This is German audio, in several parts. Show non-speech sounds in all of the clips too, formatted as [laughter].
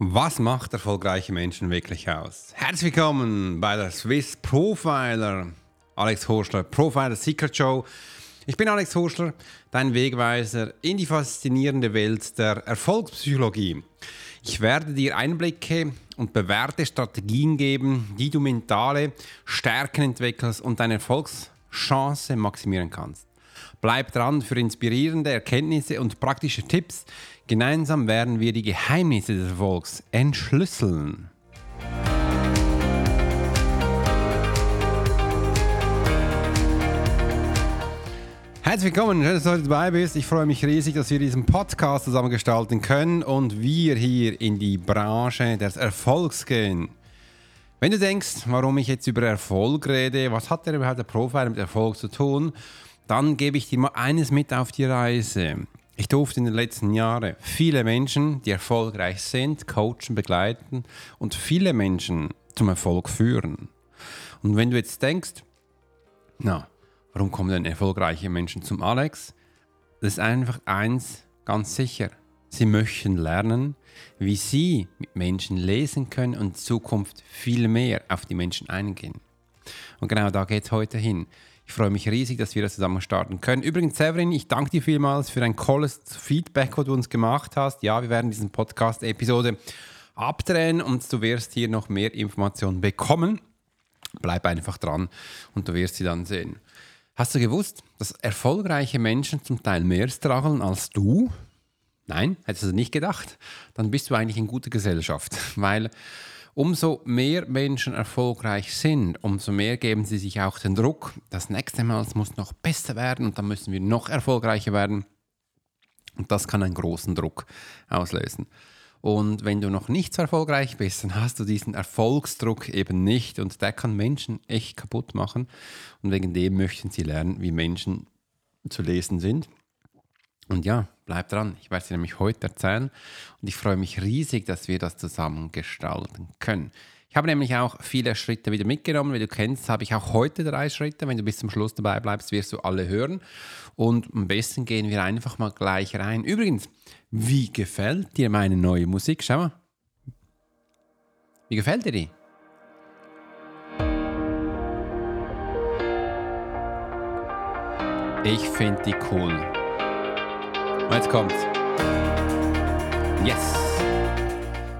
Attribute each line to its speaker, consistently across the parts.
Speaker 1: Was macht erfolgreiche Menschen wirklich aus? Herzlich willkommen bei der Swiss Profiler. Alex Horschler, Profiler Secret Show. Ich bin Alex Horschler, dein Wegweiser in die faszinierende Welt der Erfolgspsychologie. Ich werde dir Einblicke und bewährte Strategien geben, wie du mentale Stärken entwickelst und deine Erfolgschance maximieren kannst. Bleib dran für inspirierende Erkenntnisse und praktische Tipps. Gemeinsam werden wir die Geheimnisse des Erfolgs entschlüsseln. Herzlich willkommen, schön, dass du heute dabei bist. Ich freue mich riesig, dass wir diesen Podcast zusammen gestalten können und wir hier in die Branche des Erfolgs gehen. Wenn du denkst, warum ich jetzt über Erfolg rede, was hat der überhaupt der Profil mit Erfolg zu tun, dann gebe ich dir mal eines mit auf die Reise. Ich durfte in den letzten Jahren viele Menschen, die erfolgreich sind, coachen, begleiten und viele Menschen zum Erfolg führen. Und wenn du jetzt denkst, na, warum kommen denn erfolgreiche Menschen zum Alex? Das ist einfach eins ganz sicher. Sie möchten lernen, wie sie mit Menschen lesen können und in Zukunft viel mehr auf die Menschen eingehen. Und genau da geht es heute hin. Ich freue mich riesig, dass wir das zusammen starten können. Übrigens, Severin, ich danke dir vielmals für dein tolles Feedback, das du uns gemacht hast. Ja, wir werden diesen Podcast-Episode abdrehen und du wirst hier noch mehr Informationen bekommen. Bleib einfach dran und du wirst sie dann sehen. Hast du gewusst, dass erfolgreiche Menschen zum Teil mehr strugglen als du? Nein, hättest du nicht gedacht? Dann bist du eigentlich in guter Gesellschaft, [laughs] weil Umso mehr Menschen erfolgreich sind, umso mehr geben sie sich auch den Druck, das nächste Mal muss noch besser werden und dann müssen wir noch erfolgreicher werden. Und das kann einen großen Druck auslösen. Und wenn du noch nicht so erfolgreich bist, dann hast du diesen Erfolgsdruck eben nicht und der kann Menschen echt kaputt machen. Und wegen dem möchten sie lernen, wie Menschen zu lesen sind. Und ja, bleib dran. Ich werde dir nämlich heute erzählen und ich freue mich riesig, dass wir das zusammen gestalten können. Ich habe nämlich auch viele Schritte wieder mitgenommen. Wie du kennst, habe ich auch heute drei Schritte. Wenn du bis zum Schluss dabei bleibst, wirst du alle hören. Und am besten gehen wir einfach mal gleich rein. Übrigens, wie gefällt dir meine neue Musik? Schau mal. Wie gefällt dir die? Ich finde die cool. Jetzt kommt's. Yes!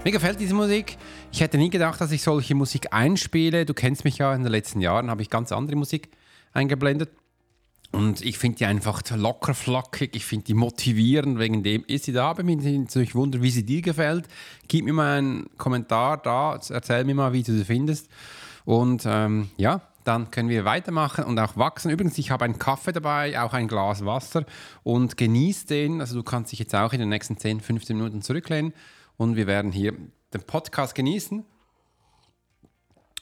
Speaker 1: Mir gefällt diese Musik. Ich hätte nie gedacht, dass ich solche Musik einspiele. Du kennst mich ja, in den letzten Jahren habe ich ganz andere Musik eingeblendet. Und ich finde die einfach locker flackig, ich finde die motivierend, wegen dem ist sie da. Aber mich natürlich wundern, wie sie dir gefällt. Gib mir mal einen Kommentar da, erzähl mir mal, wie du sie findest. Und ähm, ja, dann können wir weitermachen und auch wachsen. Übrigens, ich habe einen Kaffee dabei, auch ein Glas Wasser und genieß den. Also du kannst dich jetzt auch in den nächsten 10, 15 Minuten zurücklehnen und wir werden hier den Podcast genießen.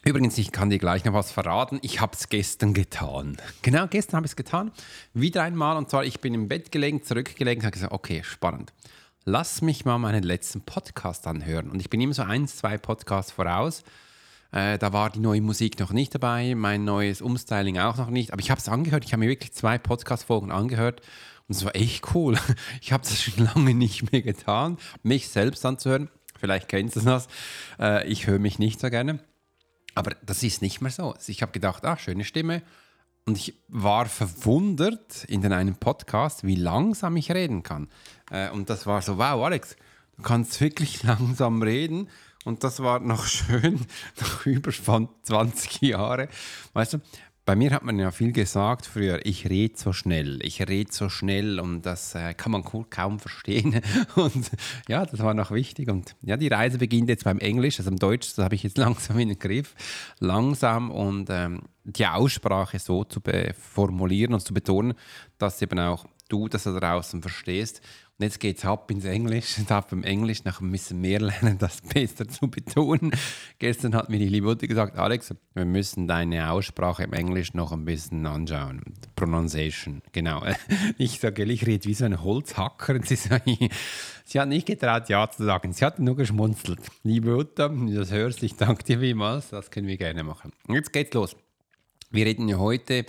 Speaker 1: Übrigens, ich kann dir gleich noch was verraten. Ich habe es gestern getan. Genau, gestern habe ich es getan. Wieder einmal. Und zwar, ich bin im Bett gelegen, zurückgelegen habe gesagt, okay, spannend. Lass mich mal meinen letzten Podcast anhören. Und ich bin immer so ein, zwei Podcasts voraus. Äh, da war die neue Musik noch nicht dabei, mein neues Umstyling auch noch nicht. Aber ich habe es angehört. Ich habe mir wirklich zwei Podcast-Folgen angehört. Und es war echt cool. [laughs] Ich habe das schon lange nicht mehr getan, mich selbst anzuhören. Vielleicht kennst du das. Äh, ich höre mich nicht so gerne. Aber das ist nicht mehr so. Ich habe gedacht, ah, schöne Stimme. Und ich war verwundert in den einem Podcast, wie langsam ich reden kann. Äh, und das war so, wow, Alex, du kannst wirklich [laughs] langsam reden. Und das war noch [laughs] schön, nach über 20 Jahren. Weißt du, bei mir hat man ja viel gesagt früher, ich rede so schnell, ich rede so schnell und das äh, kann man kaum verstehen. [laughs] Und ja, das war noch wichtig. Und ja, die Reise beginnt jetzt beim Englisch, also im Deutsch, das habe ich jetzt [laughs] langsam in den Griff. Langsam und ähm, die Aussprache so zu formulieren und zu betonen, dass eben auch du das da draußen verstehst. Und jetzt geht es ab ins Englisch. [laughs] Ich darf beim Englisch ein bisschen mehr lernen, das besser zu betonen. Gestern hat mir die liebe Mutter gesagt, Alex, wir müssen deine Aussprache im Englisch noch ein bisschen anschauen. Pronunciation, genau. [laughs] Ich sage, ich rede wie so ein Holzhacker. Und [laughs] sie, sagt, sie hat nicht getraut, Ja zu sagen. Sie hat nur geschmunzelt. Liebe du das hörst, ich danke dir vielmals. Das können wir gerne machen. Und jetzt geht's los. Wir reden ja heute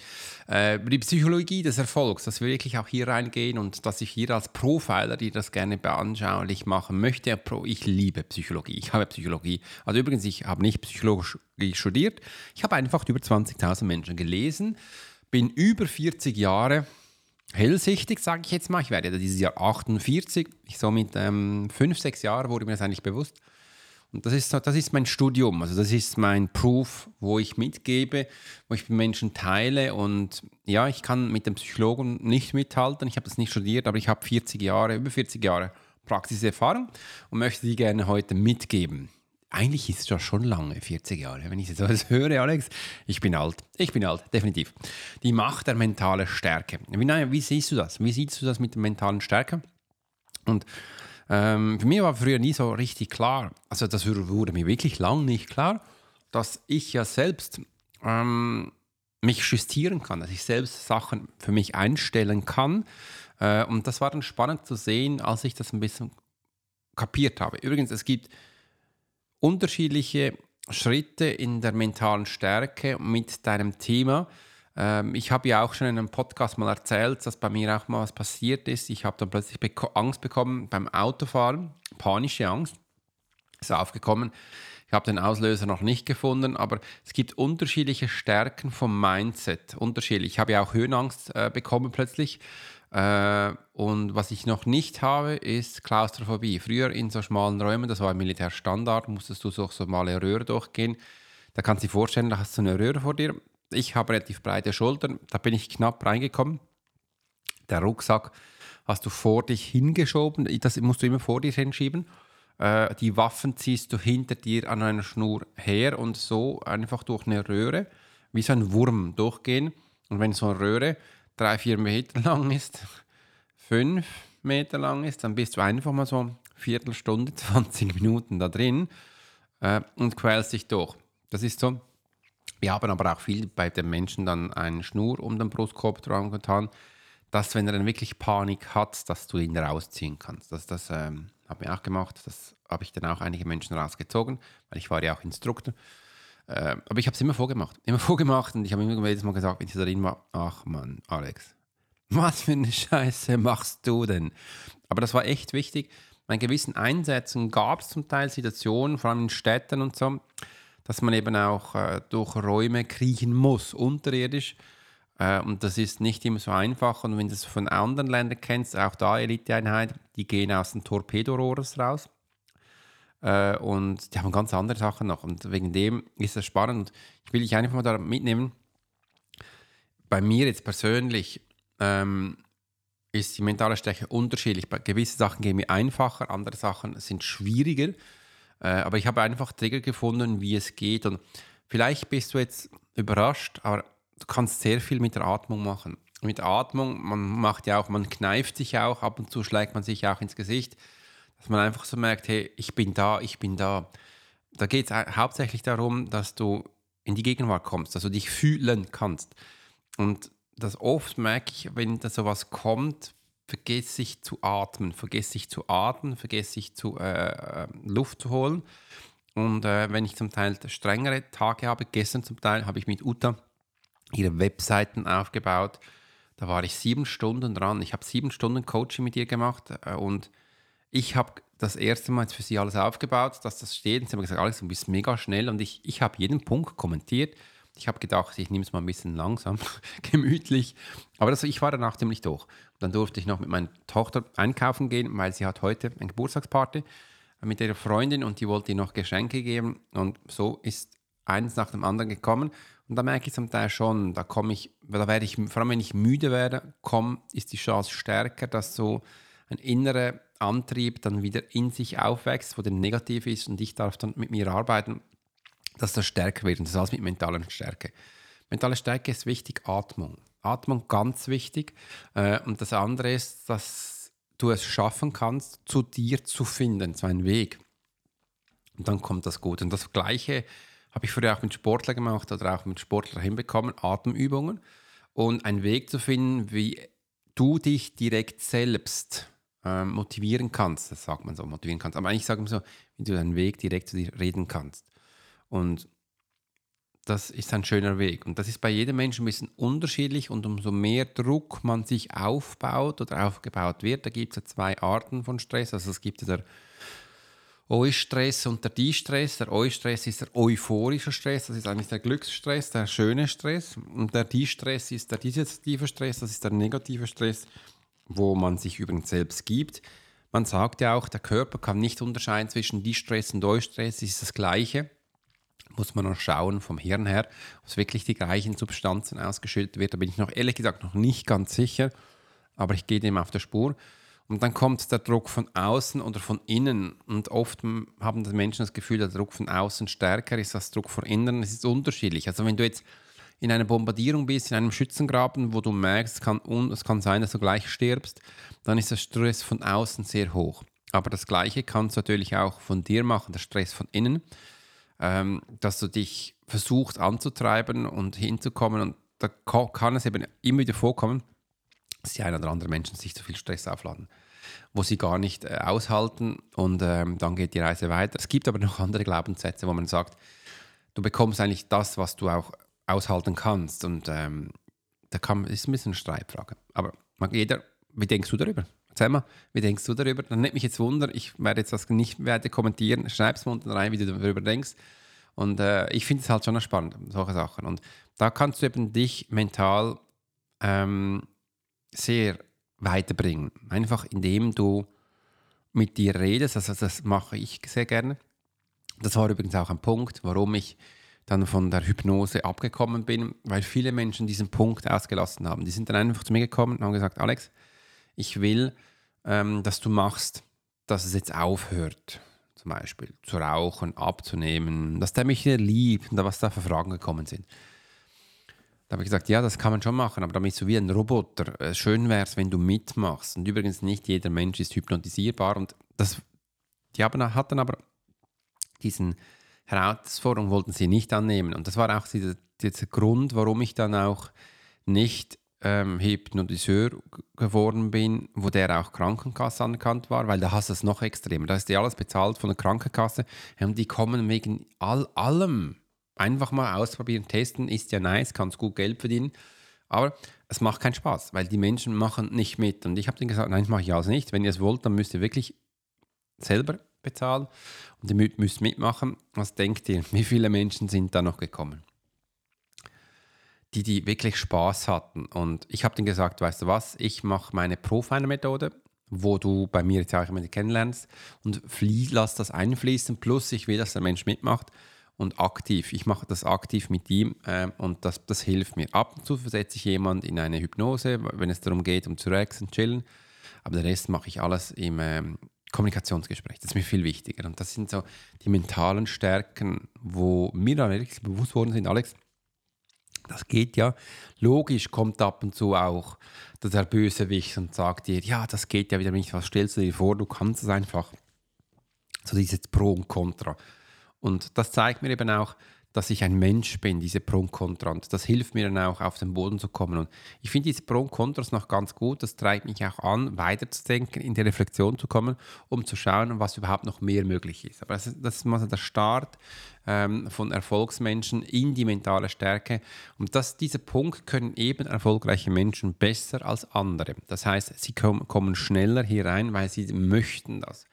Speaker 1: äh, über die Psychologie des Erfolgs, dass wir wirklich auch hier reingehen und dass ich hier als Profiler, die das gerne beanschaulich machen möchte, ich liebe Psychologie. Ich habe Psychologie. Also übrigens, ich habe nicht Psychologie studiert. Ich habe einfach über 20.000 Menschen gelesen, bin über 40 Jahre hellsichtig, sage ich jetzt mal. Ich werde dieses Jahr 48. Ich so mit ähm, 5, 6 Jahren wurde mir das eigentlich bewusst. Und das ist, das ist mein Studium, also das ist mein Proof, wo ich mitgebe, wo ich mit Menschen teile. Und ja, ich kann mit dem Psychologen nicht mithalten. Ich habe das nicht studiert, aber ich habe 40 Jahre, über 40 Jahre Praxiserfahrung und möchte die gerne heute mitgeben. Eigentlich ist es ja schon lange, 40 Jahre. Wenn ich jetzt alles höre, Alex, ich bin alt. Ich bin alt, definitiv. Die Macht der mentalen Stärke. Wie, wie siehst du das? Wie siehst du das mit der mentalen Stärke? Und ähm, für mich war früher nie so richtig klar, also das wurde mir wirklich lang nicht klar, dass ich ja selbst ähm, mich justieren kann, dass ich selbst Sachen für mich einstellen kann. Äh, und das war dann spannend zu sehen, als ich das ein bisschen kapiert habe. Übrigens, es gibt unterschiedliche Schritte in der mentalen Stärke mit deinem Thema. Ähm, ich habe ja auch schon in einem Podcast mal erzählt, dass bei mir auch mal was passiert ist. Ich habe dann plötzlich beko Angst bekommen beim Autofahren, panische Angst. Ist aufgekommen. Ich habe den Auslöser noch nicht gefunden, aber es gibt unterschiedliche Stärken vom Mindset. Unterschiedlich. Ich habe ja auch Höhenangst äh, bekommen plötzlich. Äh, und was ich noch nicht habe, ist Klaustrophobie. Früher in so schmalen Räumen, das war im Militärstandard, musstest du so schmale Röhre durchgehen. Da kannst du dir vorstellen, da hast du eine Röhre vor dir ich habe relativ breite Schultern, da bin ich knapp reingekommen. Der Rucksack hast du vor dich hingeschoben, das musst du immer vor dir hinschieben. Äh, die Waffen ziehst du hinter dir an einer Schnur her und so einfach durch eine Röhre, wie so ein Wurm durchgehen. Und wenn so eine Röhre drei, vier Meter lang ist, [laughs] fünf Meter lang ist, dann bist du einfach mal so eine Viertelstunde, [laughs] 20 Minuten da drin äh, und quälst dich durch. Das ist so wir haben aber auch viel bei den Menschen dann eine Schnur um den Brustkorb dran getan, dass, wenn er dann wirklich Panik hat, dass du ihn rausziehen kannst. Das, das ähm, habe ich auch gemacht. Das habe ich dann auch einige Menschen rausgezogen, weil ich war ja auch Instruktor. Äh, aber ich habe es immer vorgemacht. Immer [laughs] vorgemacht und ich habe immer jedes Mal gesagt, wenn ich da drin war, ach Mann, Alex, was für eine Scheiße machst du denn? Aber das war echt wichtig. Bei gewissen Einsätzen gab es zum Teil Situationen, vor allem in Städten und so, dass man eben auch äh, durch Räume kriechen muss, unterirdisch. Äh, und das ist nicht immer so einfach. Und wenn du es von anderen Ländern kennst, auch da Eliteeinheit, die gehen aus dem Torpedorohres raus. Äh, und die haben ganz andere Sachen noch. Und wegen dem ist das spannend. Ich will dich einfach mal da mitnehmen. Bei mir jetzt persönlich ähm, ist die mentale Stärke unterschiedlich. Bei gewissen Sachen gehen mir einfacher, andere Sachen sind schwieriger. Äh, aber ich habe einfach Trigger gefunden, wie es geht. Und vielleicht bist du jetzt überrascht, aber du kannst sehr viel mit der Atmung machen. Mit Atmung, man macht ja auch, man kneift sich auch, ab und zu schlägt man sich auch ins Gesicht, dass man einfach so merkt, hey, ich bin da, ich bin da. Da geht es hauptsächlich darum, dass du in die Gegenwart kommst, dass du dich fühlen kannst. Und das oft merke ich, wenn da sowas kommt, vergiss sich zu atmen, vergiss sich zu atmen, vergiss sich zu äh, äh, Luft zu holen. Und äh, wenn ich zum Teil strengere Tage habe, gestern zum Teil habe ich mit Uta ihre Webseiten aufgebaut. Da war ich sieben Stunden dran. Ich habe sieben Stunden Coaching mit ihr gemacht äh, und ich habe das erste Mal jetzt für sie alles aufgebaut, dass das steht. Und sie haben gesagt, Alex, du bist mega schnell und ich, ich habe jeden Punkt kommentiert. Ich habe gedacht, ich nehme es mal ein bisschen langsam, [laughs] gemütlich. Aber das, ich war danach ziemlich durch. Dann durfte ich noch mit meiner Tochter einkaufen gehen, weil sie hat heute eine Geburtstagsparty mit ihrer Freundin und die wollte ihr noch Geschenke geben. Und so ist eins nach dem anderen gekommen. Und da merke ich zum Teil schon, da komme ich, da werde ich, vor allem wenn ich müde werde, komm, ist die Chance stärker, dass so ein innerer Antrieb dann wieder in sich aufwächst, wo der negativ ist und ich darf dann mit mir arbeiten dass das stärker wird. Und das alles mit mentaler Stärke. Mentale Stärke ist wichtig, Atmung. Atmung ganz wichtig. Äh, und das andere ist, dass du es schaffen kannst, zu dir zu finden, so einen Weg. Und dann kommt das gut. Und das Gleiche habe ich früher auch mit Sportlern gemacht oder auch mit Sportlern hinbekommen, Atemübungen. Und einen Weg zu finden, wie du dich direkt selbst äh, motivieren kannst. Das sagt man so, motivieren kannst. Aber eigentlich sagen wir so, wie du deinen Weg direkt zu dir reden kannst. Und das ist ein schöner Weg. Und das ist bei jedem Menschen ein bisschen unterschiedlich und umso mehr Druck man sich aufbaut oder aufgebaut wird, da gibt es ja zwei Arten von Stress. Also es gibt ja der Eustress und der Die-Stress. Der Eustress ist der euphorische Stress, das ist eigentlich der Glücksstress, der schöne Stress. Und der Die-Stress ist der dissoziative Stress, das ist der negative Stress, wo man sich übrigens selbst gibt. Man sagt ja auch, der Körper kann nicht unterscheiden zwischen Die-Stress und Eustress, es ist das Gleiche muss man noch schauen vom Hirn her, ob es wirklich die gleichen Substanzen ausgeschüttet wird. Da bin ich noch ehrlich gesagt noch nicht ganz sicher, aber ich gehe dem auf der Spur. Und dann kommt der Druck von außen oder von innen. Und oft haben die Menschen das Gefühl, der Druck von außen stärker ist als Druck von innen. Es ist unterschiedlich. Also wenn du jetzt in einer Bombardierung bist, in einem Schützengraben, wo du merkst, es kann, es kann sein, dass du gleich stirbst, dann ist der Stress von außen sehr hoch. Aber das Gleiche kannst du natürlich auch von dir machen, der Stress von innen ähm, dass du dich versuchst anzutreiben und hinzukommen. Und da kann es eben immer wieder vorkommen, dass die ein oder andere Menschen sich zu viel Stress aufladen, wo sie gar nicht äh, aushalten und ähm, dann geht die Reise weiter. Es gibt aber noch andere Glaubenssätze, wo man sagt, du bekommst eigentlich das, was du auch aushalten kannst. Und ähm, da kann, ist ein bisschen eine Streitfrage. Aber jeder, wie denkst du darüber? Erzähl mal, wie denkst du darüber? Dann nimmt mich jetzt Wunder, ich werde jetzt das nicht weiter kommentieren. Schreib es mal unten rein, wie du darüber denkst. Und äh, ich finde es halt schon spannend, solche Sachen. Und da kannst du eben dich mental ähm, sehr weiterbringen. Einfach indem du mit dir redest. Also das mache ich sehr gerne. Das war übrigens auch ein Punkt, warum ich dann von der Hypnose abgekommen bin, weil viele Menschen diesen Punkt ausgelassen haben. Die sind dann einfach zu mir gekommen und haben gesagt, Alex, ich will, ähm, dass du machst, dass es jetzt aufhört, zum Beispiel zu rauchen, abzunehmen, dass der mich liebt und was da für Fragen gekommen sind. Da habe ich gesagt, ja, das kann man schon machen, aber damit so wie ein Roboter, äh, schön wäre es, wenn du mitmachst. Und übrigens, nicht jeder Mensch ist hypnotisierbar und das, die haben, hatten aber diesen Herausforderung wollten sie nicht annehmen. Und das war auch dieser, dieser Grund, warum ich dann auch nicht ähm, Hypnotiseur geworden bin, wo der auch Krankenkasse anerkannt war, weil da hast du es noch extremer. Da ist ja alles bezahlt von der Krankenkasse und die kommen wegen all, allem. Einfach mal ausprobieren, testen, ist ja nice, kannst gut Geld verdienen, aber es macht keinen Spaß, weil die Menschen machen nicht mit. Und ich habe denen gesagt, nein, das mache ich alles nicht. Wenn ihr es wollt, dann müsst ihr wirklich selber bezahlen und ihr müsst mitmachen. Was denkt ihr, wie viele Menschen sind da noch gekommen? Die, die wirklich Spaß hatten. Und ich habe denen gesagt, weißt du was, ich mache meine Profiler-Methode, wo du bei mir jetzt auch immer kennenlernst und lass das einfließen. Plus, ich will, dass der Mensch mitmacht und aktiv. Ich mache das aktiv mit ihm äh, und das, das hilft mir. Ab und zu versetze ich jemand in eine Hypnose, wenn es darum geht, um zu relaxen, chillen. Aber den Rest mache ich alles im ähm, Kommunikationsgespräch. Das ist mir viel wichtiger. Und das sind so die mentalen Stärken, wo mir dann wirklich bewusst worden sind, Alex, das geht ja. Logisch kommt ab und zu auch der Bösewicht und sagt dir, ja, das geht ja wieder nicht. Was stellst du dir vor? Du kannst es einfach. So dieses Pro und Contra. Und das zeigt mir eben auch, dass ich ein Mensch bin, diese Pro und Contra. Und das hilft mir dann auch, auf den Boden zu kommen. Und ich finde diese Pro und Kontras noch ganz gut. Das treibt mich auch an, weiterzudenken, in die Reflexion zu kommen, um zu schauen, was überhaupt noch mehr möglich ist. Aber das ist, das ist mal der Start ähm, von Erfolgsmenschen in die mentale Stärke. Und das, dieser Punkt können eben erfolgreiche Menschen besser als andere. Das heißt, sie kommen schneller hier rein, weil sie möchten das.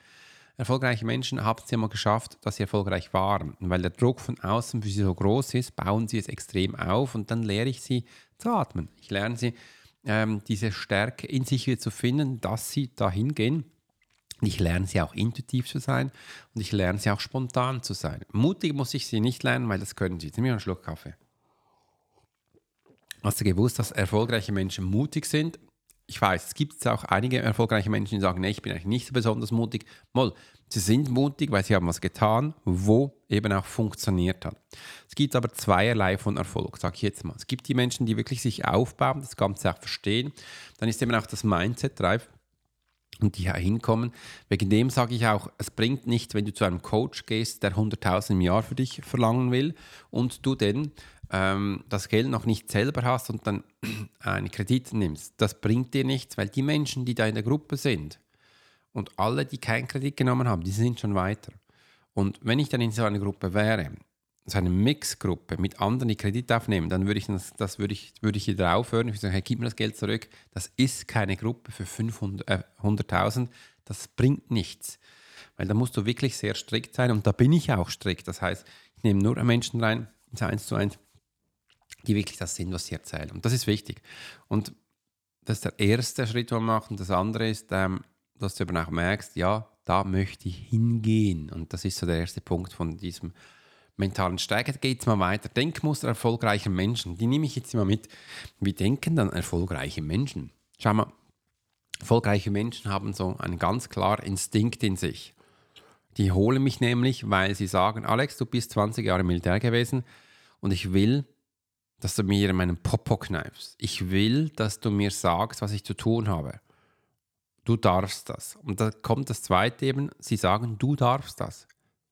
Speaker 1: Erfolgreiche Menschen haben es ja mal geschafft, dass sie erfolgreich waren. Und weil der Druck von außen für sie so groß ist, bauen sie es extrem auf und dann lehre ich sie zu atmen. Ich lerne sie, ähm, diese Stärke in sich wieder zu finden, dass sie dahin gehen. Ich lerne sie auch intuitiv zu sein und ich lerne sie auch spontan zu sein. Mutig muss ich sie nicht lernen, weil das können sie. Jetzt nehme ich einen Schluck Kaffee. Hast du gewusst, dass erfolgreiche Menschen mutig sind? Ich weiß, es gibt auch einige erfolgreiche Menschen, die sagen, nee, ich bin eigentlich nicht so besonders mutig. Moll, sie sind mutig, weil sie haben was getan, wo eben auch funktioniert hat. Es gibt aber zweierlei von Erfolg, sage ich jetzt mal. Es gibt die Menschen, die wirklich sich aufbauen, das Ganze auch verstehen. Dann ist eben auch das Mindset reif und die hinkommen. Wegen dem sage ich auch, es bringt nicht, wenn du zu einem Coach gehst, der 100.000 im Jahr für dich verlangen will und du denn ähm, das Geld noch nicht selber hast und dann [clears throat] einen Kredit nimmst. Das bringt dir nichts, weil die Menschen, die da in der Gruppe sind und alle, die keinen Kredit genommen haben, die sind schon weiter. Und wenn ich dann in so einer Gruppe wäre, so eine Mixgruppe mit anderen, die Kredit aufnehmen, dann würde ich das, das würde ich, würde ich wieder aufhören. Ich würde sagen, hey, gib mir das Geld zurück. Das ist keine Gruppe für 500, äh, 100.000. Das bringt nichts. Weil da musst du wirklich sehr strikt sein und da bin ich auch strikt. Das heißt, ich nehme nur Menschen rein, ins 1 zu 1, die wirklich das sind, was sie erzählen. Und das ist wichtig. Und das ist der erste Schritt, den man macht. Und das andere ist, ähm, dass du eben auch merkst, ja, da möchte ich hingehen. Und das ist so der erste Punkt von diesem mentalen Stärke. Geht es mal weiter. Denkmuster erfolgreicher Menschen. Die nehme ich jetzt immer mit. Wie denken dann erfolgreiche Menschen? Schau mal, erfolgreiche Menschen haben so einen ganz klaren Instinkt in sich. Die holen mich nämlich, weil sie sagen, Alex, du bist 20 Jahre Militär gewesen und ich will, dass du mir in meinen Popo kneifst. Ich will, dass du mir sagst, was ich zu tun habe. Du darfst das. Und da kommt das zweite eben, sie sagen, du darfst das.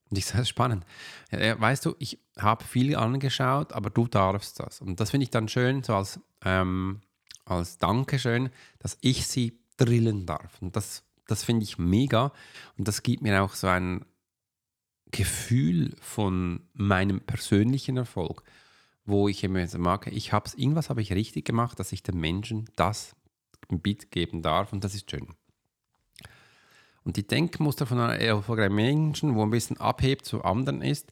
Speaker 1: Und ich sage, spannend. Weißt du, ich habe viel angeschaut, aber du darfst das. Und das finde ich dann schön, so als, ähm, als Dankeschön, dass ich sie drillen darf. Und das, das finde ich mega. Und das gibt mir auch so ein Gefühl von meinem persönlichen Erfolg, wo ich immer so mag, ich habe irgendwas habe ich richtig gemacht, dass ich den Menschen das Bit geben darf und das ist schön. Und die Denkmuster von einer erfolgreichen Menschen, wo ein bisschen abhebt zu anderen ist,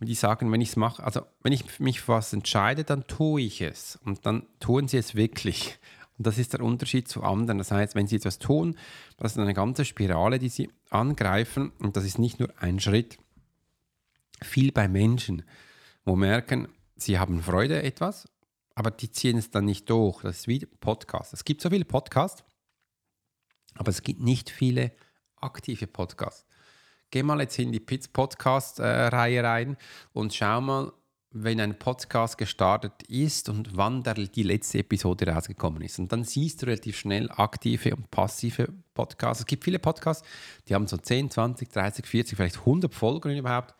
Speaker 1: die sagen, wenn ich es mache, also wenn ich mich für was entscheide, dann tue ich es. Und dann tun sie es wirklich. Und das ist der Unterschied zu anderen. Das heißt, wenn sie etwas tun, das ist eine ganze Spirale, die sie angreifen. Und das ist nicht nur ein Schritt. Viel bei Menschen, wo merken, sie haben Freude etwas, aber die ziehen es dann nicht durch. Das ist wie Podcast. Es gibt so viele Podcasts, aber es gibt nicht viele aktive Podcasts. Geh mal jetzt in die Podcast-Reihe rein und schau mal, wenn ein Podcast gestartet ist und wann der, die letzte Episode rausgekommen ist. Und dann siehst du relativ schnell aktive und passive Podcasts. Es gibt viele Podcasts, die haben so 10, 20, 30, 40, vielleicht 100 Folgen überhaupt.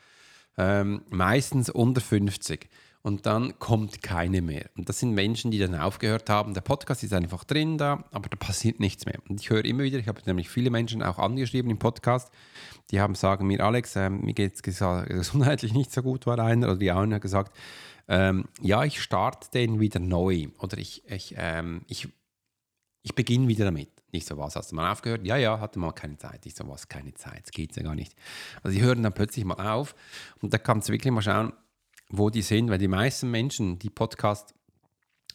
Speaker 1: Ähm, meistens unter 50 und dann kommt keine mehr. Und das sind Menschen, die dann aufgehört haben. Der Podcast ist einfach drin da, aber da passiert nichts mehr. Und ich höre immer wieder, ich habe nämlich viele Menschen auch angeschrieben im Podcast, die haben sagen mir, Alex, äh, mir geht es [laughs] gesundheitlich nicht so gut, war einer, oder die eine hat gesagt, ähm, ja, ich starte den wieder neu oder ich, ich, ähm, ich, ich beginne wieder damit. Nicht so, was hast du mal aufgehört? Ja, ja, hatte mal keine Zeit. Ich so, was, keine Zeit, das geht ja gar nicht. Also die hören dann plötzlich mal auf und da kannst du wirklich mal schauen, wo die sind, weil die meisten Menschen, die Podcast,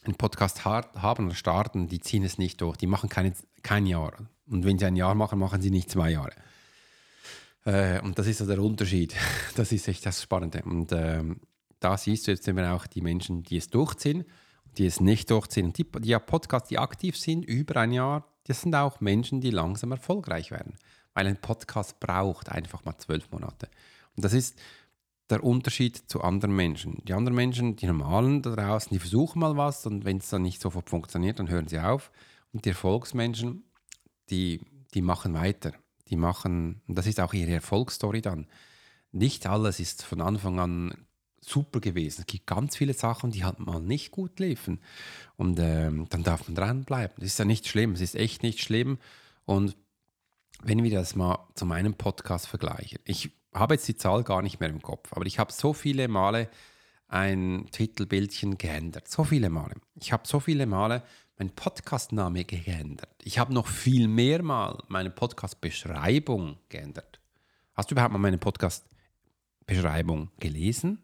Speaker 1: einen Podcast haben oder starten, die ziehen es nicht durch. Die machen keine, kein Jahr. Und wenn sie ein Jahr machen, machen sie nicht zwei Jahre. Äh, und das ist so der Unterschied. [laughs] Das ist echt das Spannende. Und ähm, da siehst du jetzt immer auch die Menschen, die es durchziehen, die es nicht durchziehen. Und die, die Podcasts, die aktiv sind, über ein Jahr, das sind auch Menschen, die langsam erfolgreich werden. Weil ein Podcast braucht einfach mal zwölf Monate. Und das ist der Unterschied zu anderen Menschen. Die anderen Menschen, die normalen da draußen, die versuchen mal was und wenn es dann nicht sofort funktioniert, dann hören sie auf. Und die Erfolgsmenschen, die, die machen weiter. Die machen, und das ist auch ihre Erfolgsstory dann. Nicht alles ist von Anfang an super gewesen. Es gibt ganz viele Sachen, die halt mal nicht gut liefen. Und ähm, dann darf man dranbleiben. Das ist ja nicht schlimm. Es ist echt nicht schlimm. Und wenn wir das mal zu meinem Podcast vergleichen. Ich habe jetzt die Zahl gar nicht mehr im Kopf, aber ich habe so viele Male ein Titelbildchen geändert. So viele Male. Ich habe so viele Male meinen Podcastname geändert. Ich habe noch viel mehr Mal meine Podcast-Beschreibung geändert. Hast du überhaupt mal meine Podcast-Beschreibung gelesen?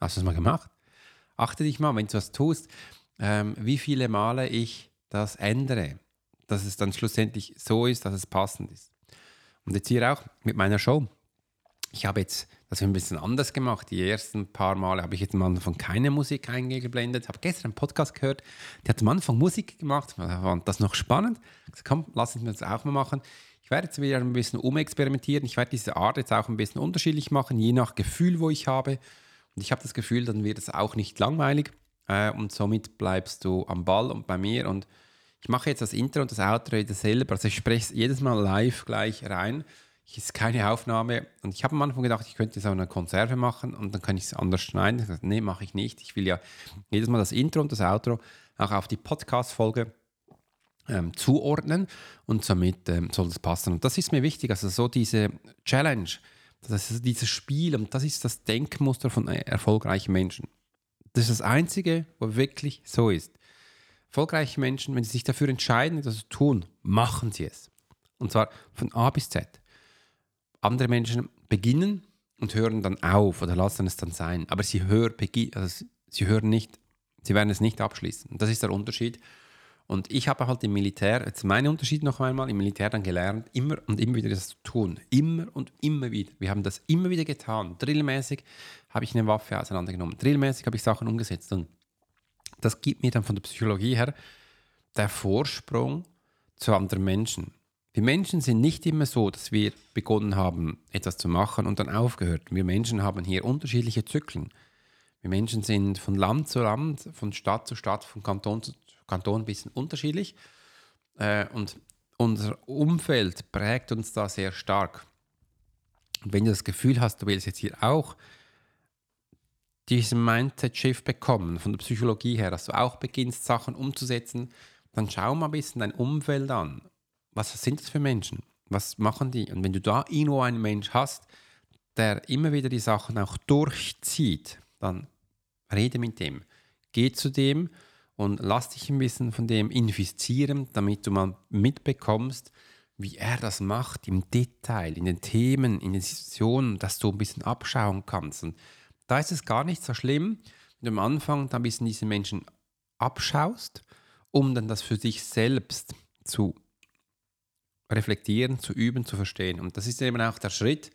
Speaker 1: Hast du das mal gemacht? Achte dich mal, wenn du was tust, ähm, wie viele Male ich das ändere, dass es dann schlussendlich so ist, dass es passend ist. Und jetzt hier auch mit meiner Show. Ich habe jetzt das ein bisschen anders gemacht. Die ersten paar Male habe ich jetzt am Anfang keine Musik eingeblendet. Ich habe gestern einen Podcast gehört, der hat am Anfang Musik gemacht. Fand das noch spannend. Ich komm, lass uns das auch mal machen. Ich werde jetzt wieder ein bisschen umexperimentieren. Ich werde diese Art jetzt auch ein bisschen unterschiedlich machen, je nach Gefühl, wo ich habe. Und ich habe das Gefühl, dann wird es auch nicht langweilig. Äh, und somit bleibst du am Ball und bei mir. Und ich mache jetzt das Intro und das Outro selber. Also ich spreche es jedes Mal live gleich rein ist keine Aufnahme. Und ich habe am Anfang gedacht, ich könnte jetzt auch eine Konserve machen und dann kann ich es anders schneiden. Ich gesagt, nee, mache ich nicht. Ich will ja jedes Mal das Intro und das Outro auch auf die Podcast-Folge ähm, zuordnen und somit ähm, soll das passen. Und das ist mir wichtig. Also so diese Challenge, Das ist dieses Spiel und das ist das Denkmuster von erfolgreichen Menschen. Das ist das Einzige, wo wirklich so ist. Erfolgreiche Menschen, wenn sie sich dafür entscheiden, das zu tun, machen sie es. Und zwar von A bis Z. Andere Menschen beginnen und hören dann auf oder lassen es dann sein. Aber sie, hör, also sie hören nicht, sie werden es nicht abschließen. Und das ist der Unterschied. Und ich habe halt im Militär, jetzt mein Unterschied noch einmal, im Militär dann gelernt, immer und immer wieder das zu tun. Immer und immer wieder. Wir haben das immer wieder getan. Drillmäßig habe ich eine Waffe auseinandergenommen. Drillmäßig habe ich Sachen umgesetzt. Und das gibt mir dann von der Psychologie her der Vorsprung zu anderen Menschen. Wir Menschen sind nicht immer so, dass wir begonnen haben, etwas zu machen und dann aufgehört. Wir Menschen haben hier unterschiedliche Zyklen. Wir Menschen sind von Land zu Land, von Stadt zu Stadt, von Kanton zu Kanton ein bisschen unterschiedlich. Äh, und unser Umfeld prägt uns da sehr stark. Und wenn du das Gefühl hast, du willst jetzt hier auch diesen Mindset-Shift bekommen, von der Psychologie her, dass du auch beginnst, Sachen umzusetzen, dann schau mal ein bisschen dein Umfeld an. Was sind das für Menschen? Was machen die? Und wenn du da irgendwo einen Mensch hast, der immer wieder die Sachen auch durchzieht, dann rede mit dem. Geh zu dem und lass dich ein bisschen von dem infizieren, damit du mal mitbekommst, wie er das macht im Detail, in den Themen, in den Situationen, dass du ein bisschen abschauen kannst. Und da ist es gar nicht so schlimm, wenn du am Anfang da ein bisschen diese Menschen abschaust, um dann das für dich selbst zu reflektieren, zu üben, zu verstehen. Und das ist eben auch der Schritt.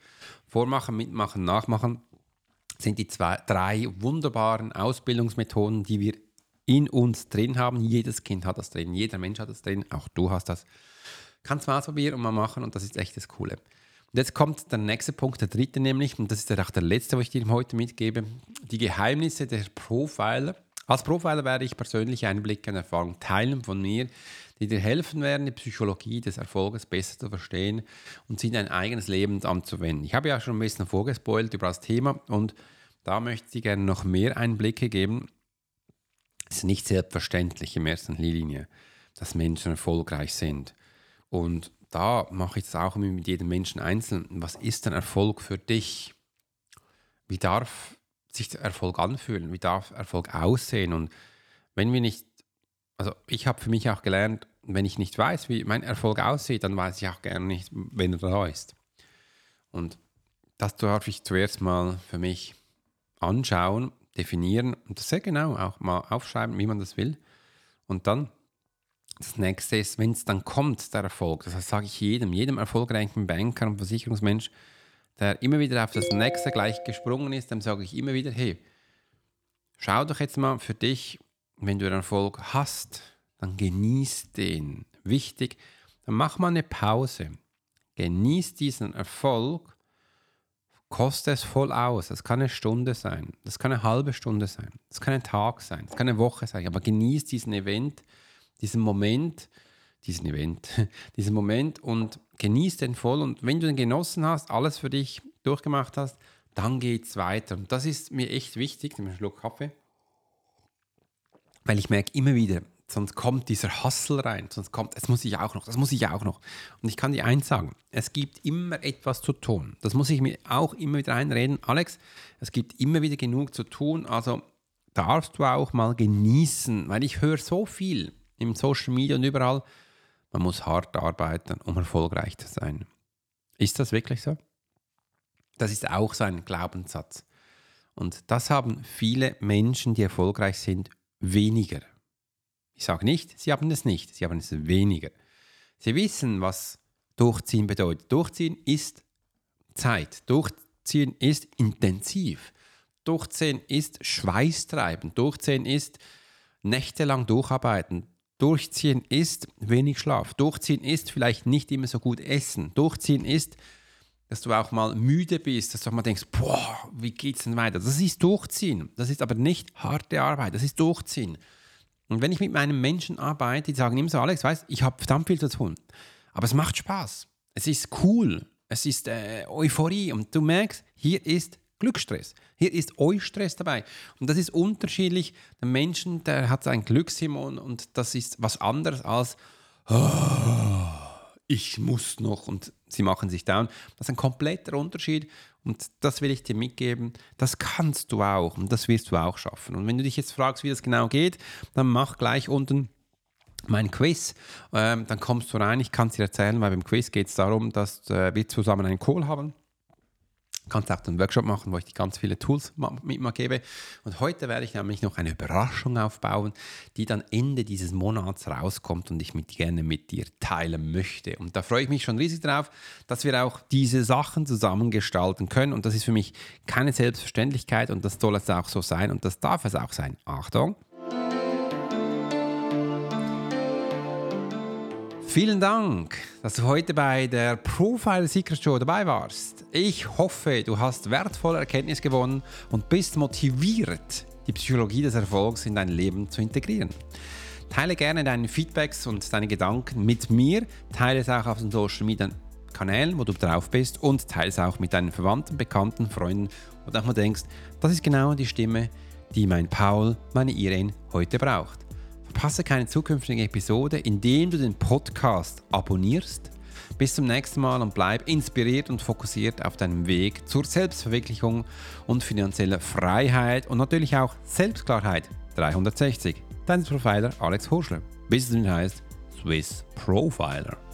Speaker 1: Vormachen, mitmachen, nachmachen sind die zwei, drei wunderbaren Ausbildungsmethoden, die wir in uns drin haben. Jedes Kind hat das drin, jeder Mensch hat das drin, auch du hast das. Kannst mal ausprobieren und mal machen und das ist echt das Coole. Und jetzt kommt der nächste Punkt, der dritte nämlich, und das ist auch der letzte, was ich dir heute mitgebe, die Geheimnisse der Profiler. Als Profiler werde ich persönliche Einblicke und Erfahrungen teilen von mir, die dir helfen werden, die Psychologie des Erfolges besser zu verstehen und sie in dein eigenes Leben anzuwenden. Ich habe ja schon ein bisschen vorgespoilt über das Thema und da möchte ich gerne noch mehr Einblicke geben, es ist nicht selbstverständlich in erster Linie, dass Menschen erfolgreich sind. Und da mache ich es auch mit jedem Menschen einzeln. Was ist denn Erfolg für dich? Wie darf sich der Erfolg anfühlen? Wie darf Erfolg aussehen? Und wenn wir nicht, also ich habe für mich auch gelernt, wenn ich nicht weiß, wie mein Erfolg aussieht, dann weiß ich auch gerne nicht, wenn er da ist. Und das darf ich zuerst mal für mich anschauen definieren und sehr genau auch mal aufschreiben, wie man das will. Und dann das nächste ist, wenn es dann kommt, der Erfolg, das sage ich jedem, jedem erfolgreichen Banker und Versicherungsmensch, der immer wieder auf das nächste gleich gesprungen ist, dann sage ich immer wieder, hey, schau doch jetzt mal für dich, wenn du einen Erfolg hast, dann genieß den. Wichtig, dann mach mal eine Pause. Genieß diesen Erfolg koste es voll aus. Das kann eine Stunde sein, das kann eine halbe Stunde sein, das kann ein Tag sein, das kann eine Woche sein. Aber genieß diesen Event, diesen Moment, diesen Event, [laughs] diesen Moment und genieß den voll. Und wenn du den genossen hast, alles für dich durchgemacht hast, dann geht es weiter. Und das ist mir echt wichtig. Einen Schluck Kaffee. Weil ich merke immer wieder, sonst kommt dieser Hustle rein, sonst kommt, das muss ich auch noch, das muss ich auch noch. Und ich kann dir eins sagen, es gibt immer etwas zu tun. Das muss ich mir auch immer wieder einreden. Alex, es gibt immer wieder genug zu tun, also darfst du auch mal genießen, weil ich höre so viel im Social Media und überall, man muss hart arbeiten, um erfolgreich zu sein. Ist das wirklich so? Das ist auch so ein Glaubenssatz. Und das haben viele Menschen, die erfolgreich sind, weniger. Ich sage nicht, sie haben es nicht, sie haben es weniger. Sie wissen, was Durchziehen bedeutet. Durchziehen ist Zeit. Durchziehen ist intensiv. Durchziehen ist schweißtreibend. Durchziehen ist nächtelang durcharbeiten. Durchziehen ist wenig Schlaf. Durchziehen ist vielleicht nicht immer so gut essen. Durchziehen ist, dass du auch mal müde bist, dass du auch mal denkst, boah, wie geht's denn weiter? Das ist Durchziehen. Das ist aber nicht harte Arbeit. Das ist Durchziehen. Und wenn ich mit meinen Menschen arbeite, die sagen immer so, Alex, weißt ich habe verdammt viel zu tun. Aber es macht Spaß. Es ist cool. Es ist äh, Euphorie. Und du merkst, hier ist Glücksstress. Hier ist Eustress dabei. Und das ist unterschiedlich. Der Menschen, der hat ein Glückshormon und das ist was anderes als oh, ich muss noch und sie machen sich down. Das ist ein kompletter Unterschied und das will ich dir mitgeben. Das kannst du auch und das wirst du auch schaffen. Und wenn du dich jetzt fragst, wie das genau geht, dann mach gleich unten mein Quiz. Ähm, dann kommst du rein. Ich kann es dir erzählen, weil beim Quiz geht es darum, dass äh, wir zusammen einen Call haben kannst auch einen Workshop machen, wo ich dir ganz viele Tools mit mal gebe. Und heute werde ich nämlich noch eine Überraschung aufbauen, die dann Ende dieses Monats rauskommt und ich mit gerne mit dir teilen möchte. Und da freue ich mich schon riesig drauf, dass wir auch diese Sachen zusammen gestalten können. Und das ist für mich keine Selbstverständlichkeit und das soll es auch so sein und das darf es auch sein. Achtung! Vielen Dank, dass du heute bei der Profile Secret Show dabei warst. Ich hoffe, du hast wertvolle Erkenntnis gewonnen und bist motiviert, die Psychologie des Erfolgs in dein Leben zu integrieren. Teile gerne deine Feedbacks und deine Gedanken mit mir. Teile es auch auf den Social Media Kanälen, wo du drauf bist und teile es auch mit deinen Verwandten, Bekannten, Freunden und auch mal denkst, das ist genau die Stimme, die mein Paul, meine Irene heute braucht. Verpasse keine zukünftige Episode, indem du den Podcast abonnierst. Bis zum nächsten Mal und bleib inspiriert und fokussiert auf deinem Weg zur Selbstverwirklichung und finanzieller Freiheit und natürlich auch Selbstklarheit 360. Dein Profiler Alex Horschler. Bis es heißt Swiss Profiler.